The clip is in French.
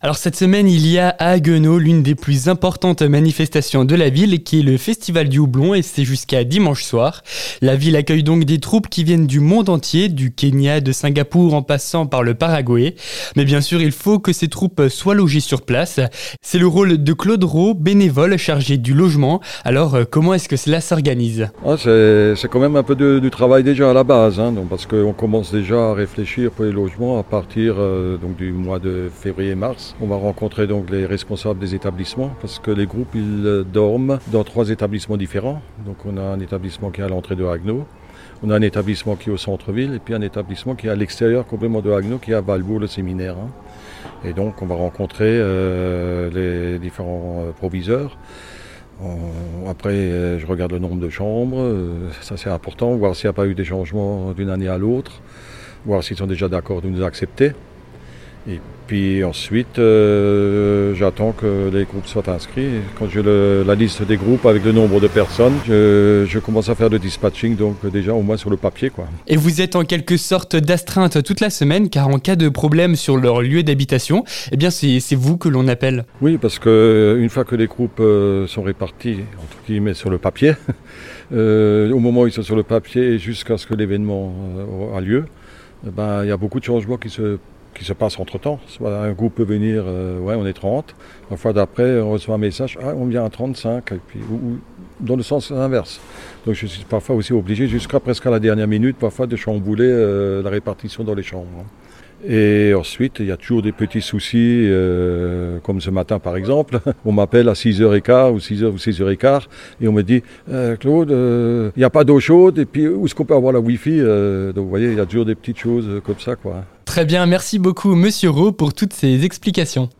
Alors cette semaine, il y a à Haguenau l'une des plus importantes manifestations de la ville qui est le Festival du Houblon et c'est jusqu'à dimanche soir. La ville accueille donc des troupes qui viennent du monde entier, du Kenya, de Singapour en passant par le Paraguay. Mais bien sûr, il faut que ces troupes soient logées sur place. C'est le rôle de Claude Rowe, bénévole chargé du logement. Alors euh, comment est-ce que cela s'organise? Ah, C'est quand même un peu de, du travail déjà à la base, hein, donc, parce qu'on commence déjà à réfléchir pour les logements à partir euh, donc, du mois de février-mars. On va rencontrer donc les responsables des établissements parce que les groupes ils euh, dorment dans trois établissements différents. Donc on a un établissement qui est à l'entrée de Haguenau, on a un établissement qui est au centre-ville et puis un établissement qui est à l'extérieur complètement de Haguenau qui est à Valbourg le séminaire. Hein. Et donc on va rencontrer euh, les différents euh, proviseurs. après, je regarde le nombre de chambres, ça c'est important, voir s'il n'y a pas eu des changements d'une année à l'autre, voir s'ils sont déjà d'accord de nous accepter. Et puis ensuite, euh, j'attends que les groupes soient inscrits. Quand j'ai la liste des groupes avec le nombre de personnes, je, commence à faire le dispatching, donc déjà au moins sur le papier. Quoi. Et vous êtes en quelque sorte d'astreinte toute la semaine, car en cas de problème sur leur lieu d'habitation, eh bien c'est vous que l'on appelle. Oui, parce qu'une euh, fois que les groupes euh, sont répartis, entre guillemets, sur le papier, au moment où ils sont sur le papier jusqu'à ce que l'événement a lieu, eh ben, il y a beaucoup de changements qui se qui se passe entre temps. Un groupe peut venir, euh, ouais, on est 30. La fois d'après, on reçoit un message, ah, on vient à 35, et puis, ou, dans le sens inverse. Donc je suis parfois aussi obligé, jusqu'à presque à la dernière minute, parfois de chambouler euh, la répartition dans les chambres. Hein. Et ensuite, il y a toujours des petits soucis, euh, comme ce matin par exemple. On m'appelle à 6h15 ou 6h ou 6h15 et on me dit Claude, il n'y a pas d'eau chaude et puis où est-ce qu'on peut avoir la Wi-Fi Donc vous voyez, il y a toujours des petites choses comme ça. quoi. Très bien, merci beaucoup Monsieur Rowe pour toutes ces explications.